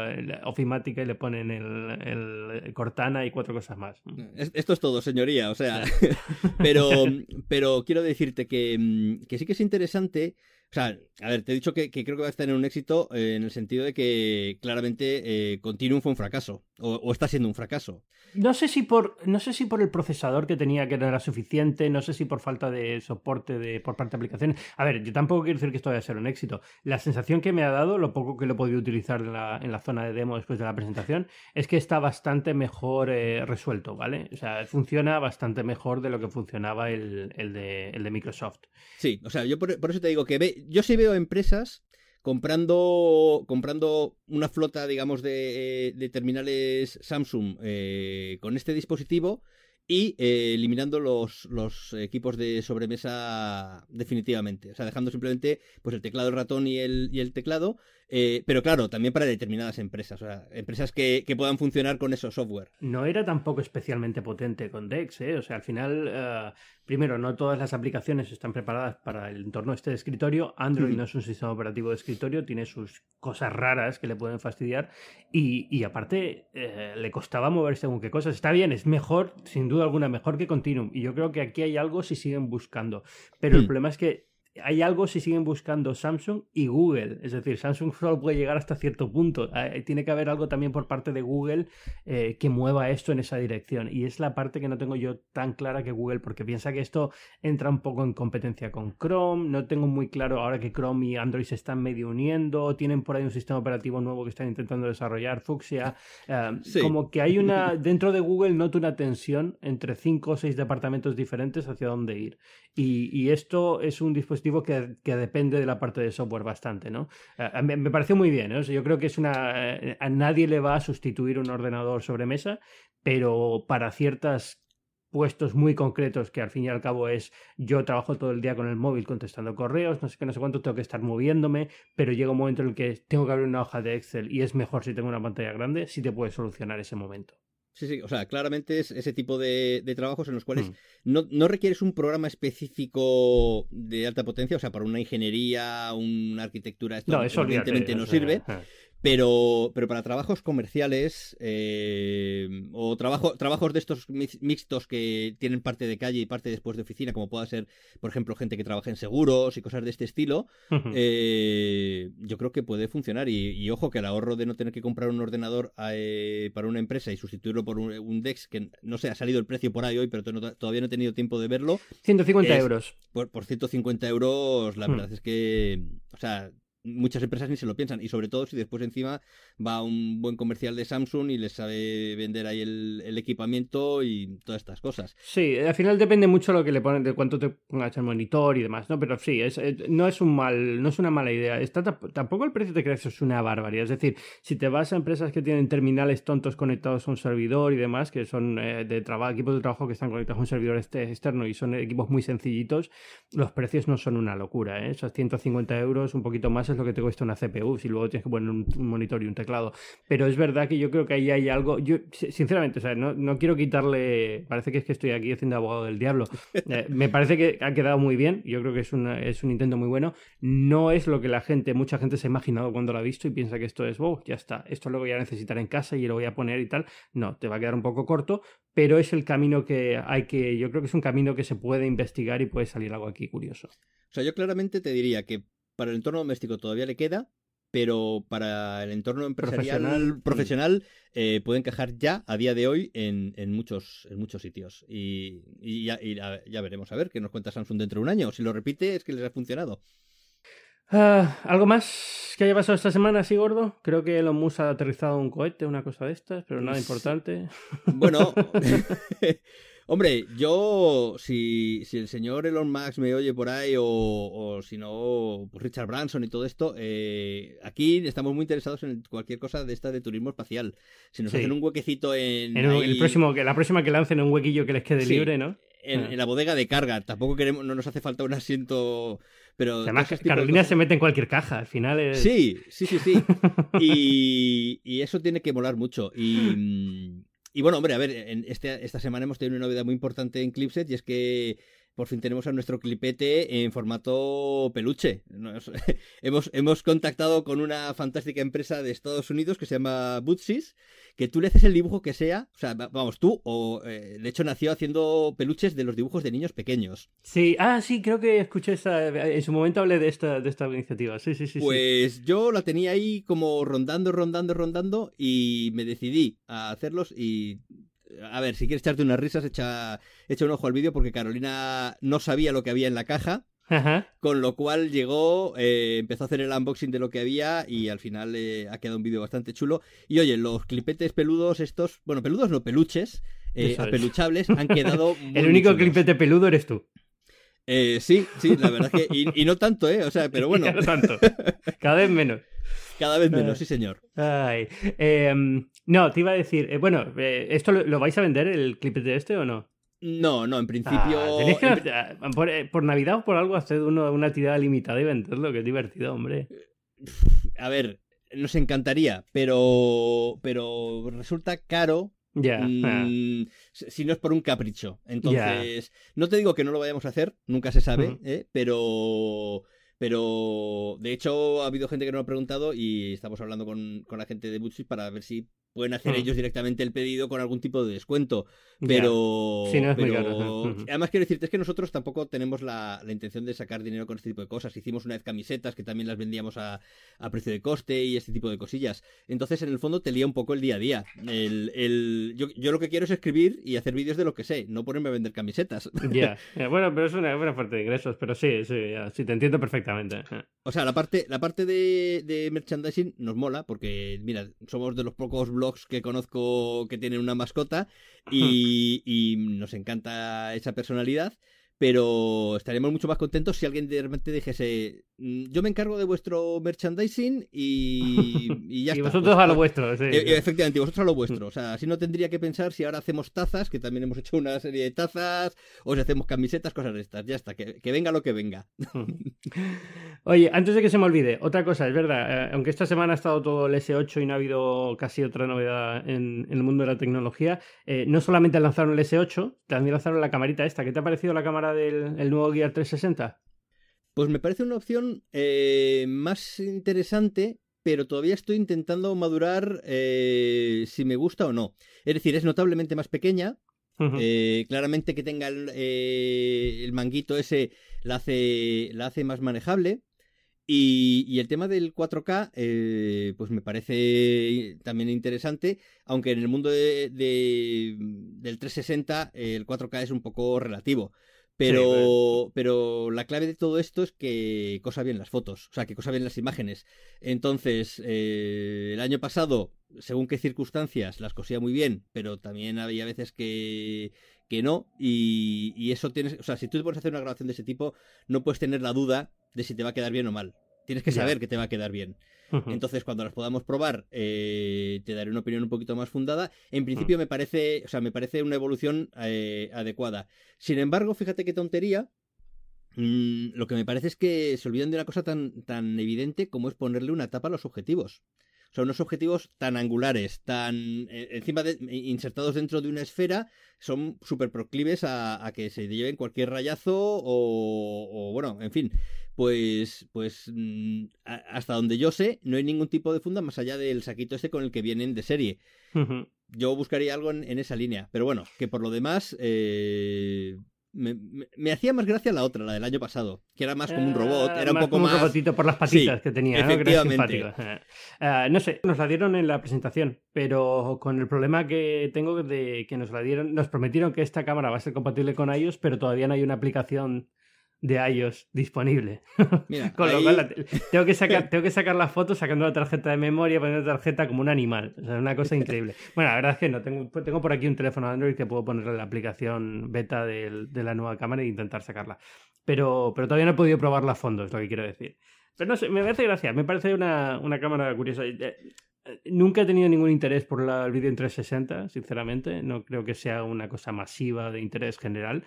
Ofimática y le ponen el, Cortana y cuatro cosas más. Esto es todo, señoría, o sea, pero pero quiero decirte que, mm, que sí que es interesante o sea, a ver, te he dicho que, creo que va a tener un éxito eh, en el sentido de que claramente eh, Continuum fue un fracaso, o, está siendo un fracaso. No sé, si por, no sé si por el procesador que tenía que no era suficiente, no sé si por falta de soporte de, por parte de aplicaciones. A ver, yo tampoco quiero decir que esto vaya a ser un éxito. La sensación que me ha dado, lo poco que lo he podido utilizar en la, en la zona de demo después de la presentación, es que está bastante mejor eh, resuelto, ¿vale? O sea, funciona bastante mejor de lo que funcionaba el, el, de, el de Microsoft. Sí, o sea, yo por, por eso te digo que ve, yo sí veo empresas comprando, comprando una flota, digamos, de, de terminales Samsung eh, con este dispositivo y eh, eliminando los, los, equipos de sobremesa definitivamente. O sea, dejando simplemente pues, el teclado, el ratón y el, y el teclado eh, pero claro, también para determinadas empresas, o sea, empresas que, puedan funcionar con esos software. No era tampoco especialmente potente con Dex, ¿eh? O sea, al final, eh, primero, no todas las aplicaciones están preparadas para el entorno este de escritorio. Android no es un sistema operativo de escritorio, tiene sus cosas raras que le pueden fastidiar. Y, aparte, eh, le costaba mover según qué cosas. Está bien, es mejor, sin duda alguna, mejor que Continuum. Y yo creo que aquí hay algo si siguen buscando. Pero el hmm. problema es que hay algo si siguen buscando Samsung y Google. Es decir, Samsung solo puede llegar hasta cierto punto. Eh, tiene que haber algo también por parte de Google eh, que mueva esto en esa dirección. Y es la parte que no tengo yo tan clara que Google, porque piensa que esto entra un poco en competencia con Chrome. No tengo muy claro ahora que Chrome y Android se están medio uniendo. Tienen por ahí un sistema operativo nuevo que están intentando desarrollar, Fuchsia. Eh, como que hay una. Dentro de Google noto una tensión entre cinco o seis departamentos diferentes hacia dónde ir. Y, esto es un dispositivo que, depende de la parte de software bastante, ¿no? me, pareció muy bien, ¿no? yo creo que es una... Eh, a nadie le va a sustituir un ordenador sobre mesa, pero para ciertos puestos muy concretos que al fin y al cabo es yo trabajo todo el día con el móvil contestando correos, no sé qué, no sé cuánto, tengo que estar moviéndome, pero llega un momento en el que tengo que abrir una hoja de Excel y es mejor si tengo una pantalla grande, si te puede solucionar ese momento. Sí, sí, o sea, claramente es ese tipo de, trabajos en los cuales mm. no, no, requieres un programa específico de alta potencia, o sea, para una ingeniería, una arquitectura, esto no, evidentemente no sirve. Eh. Pero, pero para trabajos comerciales eh, o trabajo, trabajos de estos mixtos que tienen parte de calle y parte después de oficina, como pueda ser, por ejemplo, gente que trabaja en seguros y cosas de este estilo, eh, yo creo que puede funcionar. Y, ojo que el ahorro de no tener que comprar un ordenador eh, para una empresa y sustituirlo por un, DEX, que no sé, ha salido el precio por ahí hoy, pero todavía no he tenido tiempo de verlo. 150 euros. Por, por 150 euros, la hmm. verdad es que, o sea, muchas empresas ni se lo piensan y sobre todo si después encima va un buen comercial de Samsung y les sabe vender ahí el, equipamiento y todas estas cosas. Sí, al final depende mucho lo que le ponen, de cuánto te pongas el monitor y demás, ¿no? Pero sí, es, no es un mal, no es una mala idea. Está, tampoco el precio de crees es una barbaridad. Es decir, si te vas a empresas que tienen terminales tontos conectados a un servidor y demás, que son eh, de trabajo, equipos de trabajo que están conectados a un servidor este, externo y son equipos muy sencillitos, los precios no son una locura, ¿eh? Esos 150 euros, un poquito más es lo que te cuesta una CPU, si luego tienes que poner un, monitor y un teclado. Pero es verdad que yo creo que ahí hay algo. Yo, sinceramente, o sea, no, no quiero quitarle. Parece que es que estoy aquí haciendo abogado del diablo. Eh, me parece que ha quedado muy bien. Yo creo que es, es un intento muy bueno. No es lo que la gente, mucha gente se ha imaginado cuando lo ha visto y piensa que esto es, wow, ya está. Esto lo voy a necesitar en casa y lo voy a poner y tal. No, te va a quedar un poco corto, pero es el camino que hay que. Yo creo que es un camino que se puede investigar y puede salir algo aquí curioso. O sea, yo claramente te diría que para el entorno doméstico todavía le queda, pero para el entorno empresarial profesional, eh, puede encajar ya a día de hoy en, muchos, en muchos sitios. Y, ya, ya, veremos a ver qué nos cuenta Samsung dentro de un año. Si lo repite, es que les ha funcionado. Ah, ¿Algo más que haya pasado esta semana así gordo? Creo que Elon Musk ha aterrizado un cohete, una cosa de estas, pero nada importante. Bueno, hombre, yo, si, si, el señor Elon Musk me oye por ahí, o, si no, pues Richard Branson y todo esto, eh, aquí estamos muy interesados en cualquier cosa de esta de turismo espacial. Si nos hacen un huequecito en. el próximo, la próxima que lancen un huequillo que les quede libre, ¿no? En, ah. en, la bodega de carga. Tampoco queremos, no nos hace falta un asiento pero Además, Carolina se mete en cualquier caja, al final es... Sí, sí, sí, sí. y, eso tiene que molar mucho. Y, bueno, hombre, a ver, en este, esta semana hemos tenido una novedad muy importante en Clipset y es que por fin tenemos a nuestro clipete en formato peluche. hemos, hemos contactado con una fantástica empresa de Estados Unidos que se llama Bootsy's, que tú le haces el dibujo que sea, o sea, vamos, tú, o eh, de hecho nació haciendo peluches de los dibujos de niños pequeños. Sí, ah, sí, creo que escuché esa, en su momento hablé de esta, de esta iniciativa, sí, sí, sí. Pues yo la tenía ahí como rondando, rondando, rondando y me decidí a hacerlos y a ver, si quieres echarte unas risas, echa, echa un ojo al vídeo porque Carolina no sabía lo que había en la caja. Con lo cual llegó, eh, empezó a hacer el unboxing de lo que había y al final eh, ha quedado un vídeo bastante chulo. Y oye, los clipetes peludos estos, bueno, peludos no, peluches, eh, apeluchables, han quedado... el único clipete peludo eres tú. Sí, sí, la verdad que... Y, no tanto, ¿eh? O sea, pero bueno. no tanto. Cada vez menos. Cada vez menos, sí, señor. Ay. Em, no, te iba a decir, eh, bueno, eh, ¿esto lo, vais a vender el clip de este o no? No, no, en principio. Ah, eh, por, Navidad o por algo hacer uno, una tirada limitada y venderlo, que es divertido, hombre. A ver, nos encantaría, pero. Pero resulta caro. Ya. Mm, si no es por un capricho. Entonces, no te digo que no lo vayamos a hacer, nunca se sabe, pero pero de hecho ha habido gente que nos ha preguntado y estamos hablando con, con la gente de Butchis para ver si pueden hacer hmm. ellos directamente el pedido con algún tipo de descuento. Pero, además quiero decirte es que nosotros tampoco tenemos la, intención de sacar dinero con este tipo de cosas. Hicimos una vez camisetas que también las vendíamos a, precio de coste y este tipo de cosillas. Entonces, en el fondo, te lía un poco el día a día. El, yo, lo que quiero es escribir y hacer vídeos de lo que sé, no ponerme a vender camisetas. Ya, bueno, pero es una buena parte de ingresos, pero sí, sí, sí, te entiendo perfectamente. O sea, la parte, la parte de, de merchandising nos mola porque, mira, somos de los pocos blogs que conozco que tienen una mascota y, nos encanta esa personalidad pero estaríamos mucho más contentos si alguien de repente dijese yo me encargo de vuestro merchandising y, y ya y vosotros a lo vuestro sí. E, efectivamente vosotros a lo vuestro. O sea así no tendría que pensar si ahora hacemos tazas que también hemos hecho una serie de tazas o si hacemos camisetas cosas de estas. Ya está que, venga lo que venga. Oye antes de que se me olvide otra cosa es verdad eh, aunque esta semana ha estado todo el S8 y no ha habido casi otra novedad en, el mundo de la tecnología eh, no solamente lanzaron el S8 también lanzaron la camarita esta. ¿qué te ha parecido la cámara del el nuevo Gear 360? Pues me parece una opción eh, más interesante, pero todavía estoy intentando madurar eh, si me gusta o no. Es decir, es notablemente más pequeña. Eh, claramente que tenga el, el, manguito ese la hace, la hace más manejable. Y, el tema del 4K, eh, pues me parece también interesante, aunque en el mundo de, del 360 el 4K es un poco relativo. Pero, pero la clave de todo esto es que cosa bien las fotos, o sea, que cosa bien las imágenes. Entonces, eh, el año pasado, según qué circunstancias, las cosía muy bien, pero también había veces que, que no. Y, y eso tienes, o sea, si tú te pones a hacer una grabación de ese tipo, no puedes tener la duda de si te va a quedar bien o mal. Tienes que saber que te va a quedar bien. Entonces, cuando las podamos probar, eh, te daré una opinión un poquito más fundada. En principio, me parece, o sea, me parece una evolución eh, adecuada. Sin embargo, fíjate qué tontería. Mm, lo que me parece es que se olvidan de una cosa tan, tan evidente como es ponerle una tapa a los objetivos. Sea, unos objetivos tan angulares, tan eh, encima de, insertados dentro de una esfera, son súper proclives a, que se lleven cualquier rayazo o, o, bueno, en fin pues, pues mm, hasta donde yo sé, no hay ningún tipo de funda más allá del saquito este con el que vienen de serie. Yo buscaría algo en, esa línea, pero bueno, que por lo demás, eh, me, hacía más gracia la otra, la del año pasado, que era más como un robot, era un poco más... un robotito por las patitas que tenía, efectivamente. ¿no? no sé, nos la dieron en la presentación, pero con el problema que tengo de que nos la dieron, nos prometieron que esta cámara va a ser compatible con iOS, pero todavía no hay una aplicación de iOS disponible. Con lo cual tengo que sacar, tengo que sacar la foto sacando la tarjeta de memoria, poniendo la tarjeta como un animal. O sea, una cosa increíble. Bueno, la verdad es que no. Tengo, tengo por aquí un teléfono Android que puedo ponerle la aplicación beta de, la nueva cámara e intentar sacarla. Pero, pero todavía no he podido probarla a fondo, es lo que quiero decir. Pero no sé, me hace gracia. Me parece una, una cámara curiosa. Eh, eh, nunca he tenido ningún interés por el vídeo en 360, sinceramente. No creo que sea una cosa masiva de interés general.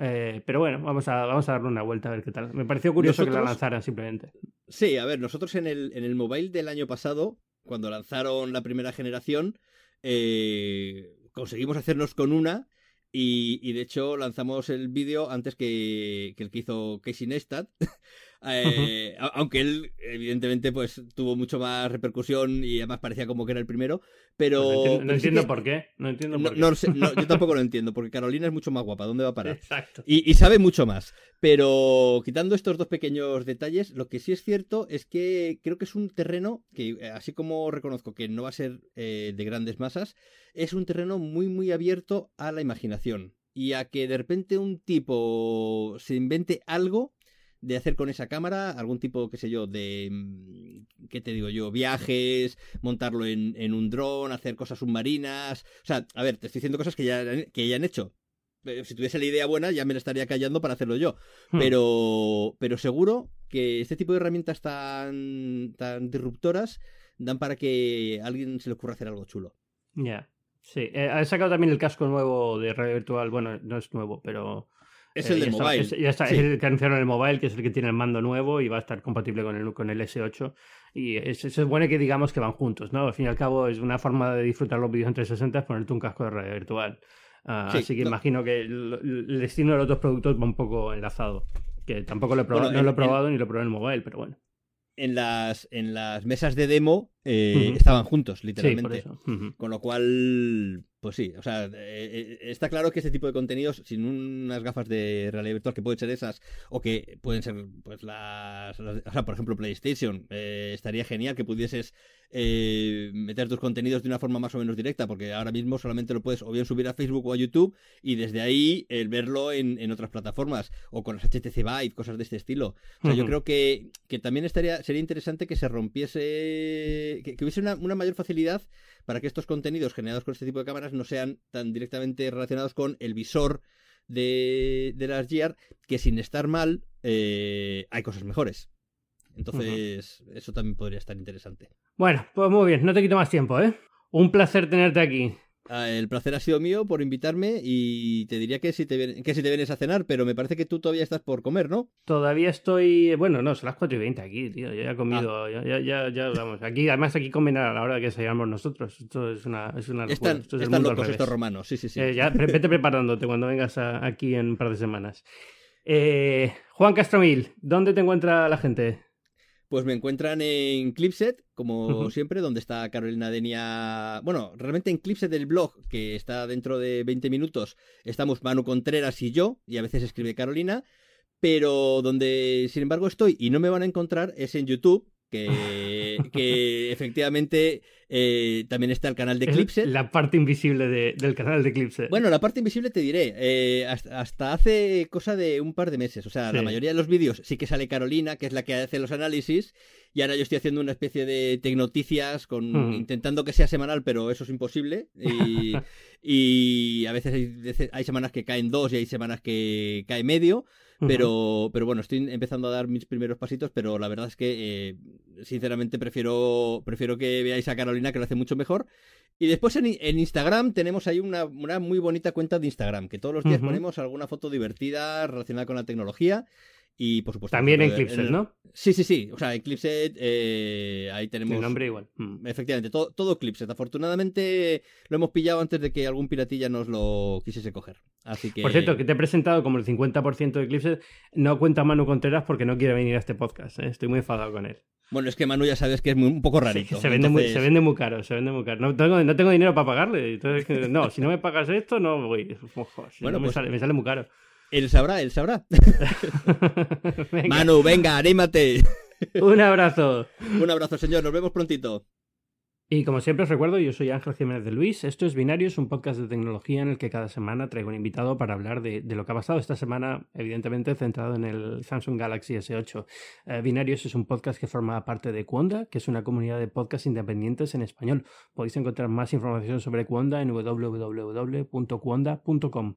Eh, pero bueno, vamos a, vamos a darle una vuelta a ver qué tal. Me pareció curioso que la lanzaran simplemente. Sí, a ver, nosotros en el, en el mobile del año pasado, cuando lanzaron la primera generación, eh, conseguimos hacernos con una y, de hecho lanzamos el vídeo antes que, que, el que hizo Casey Neistat. Eh, aunque él, evidentemente, pues tuvo mucho más repercusión y además parecía como que era el primero. Pero. Pues no entiendo, por qué. No entiendo por yo tampoco lo entiendo, porque Carolina es mucho más guapa. ¿Dónde va a parar? Exacto. Y, sabe mucho más. Pero quitando estos dos pequeños detalles, lo que sí es cierto es que creo que es un terreno que, eh, así como reconozco que no va a ser eh, de grandes masas, es un terreno muy, muy abierto a la imaginación. Y a que de repente un tipo se invente algo de hacer con esa cámara algún tipo, qué sé yo, de, mm, ¿qué te digo yo? Viajes, montarlo en, en un dron, hacer cosas submarinas. O sea, a ver, te estoy diciendo cosas que ya, que ya han hecho. Si tuviese la idea buena, ya me la estaría callando para hacerlo yo. Hmm. Pero, pero seguro que este tipo de herramientas tan, tan disruptoras dan para que a alguien se le ocurra hacer algo chulo. Ya. Sí, eh, ha sacado también el casco nuevo de realidad virtual. Bueno, no es nuevo, pero es el de mobile. Es, ya está, es el que anunciaron en el mobile, que es el que tiene el mando nuevo y va a estar compatible con el, con el S8. Y es, es bueno que digamos que van juntos, ¿no? Al fin y al cabo es una forma de disfrutar los vídeos en 360 es ponerte un casco de realidad virtual. Ah, así que imagino que el, destino de los otros productos va un poco enlazado. Que tampoco lo he probado, no lo he probado ni lo probé en el mobile, pero bueno en las, en las mesas de demo eh, estaban juntos, literalmente. Con lo cual, pues sí, o sea, eh, eh, está claro que este tipo de contenidos, sin unas gafas de realidad virtual, que pueden ser esas, o que pueden ser, pues las, o sea, por ejemplo, PlayStation, estaría genial que pudieses eh, meter tus contenidos de una forma más o menos directa, porque ahora mismo solamente lo puedes o bien subir a Facebook o a YouTube y desde ahí el verlo en, otras plataformas o con las HTC Vive, cosas de este estilo. O sea, yo creo que, que, también estaría, sería interesante que se rompiese, que, hubiese una, mayor facilidad para que estos contenidos generados con este tipo de cámaras no sean tan directamente relacionados con el visor de, de las Gear, que sin estar mal, eh, hay cosas mejores. Entonces, eso también podría estar interesante. Bueno, pues muy bien, no te quito más tiempo, ¿eh? Un placer tenerte aquí. Ah, el placer ha sido mío por invitarme y te diría que si te, que si te vienes a cenar, pero me parece que tú todavía estás por comer, ¿no? Todavía estoy. Bueno, no, son las 4 y 20 aquí, tío. Ya he comido, ah. ya, ya, ya, vamos. Aquí, además, aquí comen a la hora que salgamos nosotros. Esto es una, es una Están, Esto están locos estos romanos, sí, sí, sí. Eh, ya, vete preparándote cuando vengas aquí en un par de semanas. Eh, Juan Castromil, ¿dónde te encuentra la gente? Pues me encuentran en Clipset, como siempre, donde está Carolina Denia. Bueno, realmente en Clipset del blog, que está dentro de 20 minutos, estamos Manu Contreras y yo, y a veces escribe Carolina. Pero donde, sin embargo, estoy y no me van a encontrar es en YouTube, que, que efectivamente eh, también está el canal de Eclipse. La parte invisible del canal de Eclipse. Bueno, la parte invisible te diré, eh, hasta, hace cosa de un par de meses, o sea, la mayoría de los vídeos sí que sale Carolina, que es la que hace los análisis, y ahora yo estoy haciendo una especie de tecnoticias, con, intentando que sea semanal, pero eso es imposible, y, y a veces hay, hay semanas que caen dos y hay semanas que cae medio. Pero, pero bueno, estoy empezando a dar mis primeros pasitos, pero la verdad es que, eh, sinceramente, prefiero, prefiero que veáis a Carolina, que lo hace mucho mejor. Y después en, Instagram tenemos ahí una, una, muy bonita cuenta de Instagram, que todos los días ponemos alguna foto divertida relacionada con la tecnología. Y por supuesto. También en Clipset, ¿no? Sí, sí, sí. O sea, en Clipset eh, ahí tenemos. El nombre igual. Mm. Efectivamente, todo, todo Clipset. Afortunadamente lo hemos pillado antes de que algún piratilla nos lo quisiese coger. Así que. Por cierto, que te he presentado como el 50% de Clipset. No cuenta Manu Contreras porque no quiere venir a este podcast. ¿eh? Estoy muy enfadado con él. Bueno, es que Manu ya sabes que es un poco rarito. se, vende muy, se vende muy caro, se vende muy caro. No tengo, no tengo dinero para pagarle. Entonces, no, si no me pagas esto, no voy. bueno, me, pues sale, me sale muy caro. Él sabrá, él sabrá. Manu, venga, anímate. Un abrazo. Un abrazo, señor. Nos vemos prontito. Y como siempre os recuerdo, yo soy Ángel Jiménez de Luis. Esto es Binarios, un podcast de tecnología en el que cada semana traigo un invitado para hablar de, lo que ha pasado esta semana, evidentemente centrado en el Samsung Galaxy S8. Eh, Binarios es un podcast que forma parte de Cuonda, que es una comunidad de podcasts independientes en español. Podéis encontrar más información sobre Cuonda en www.cuonda.com.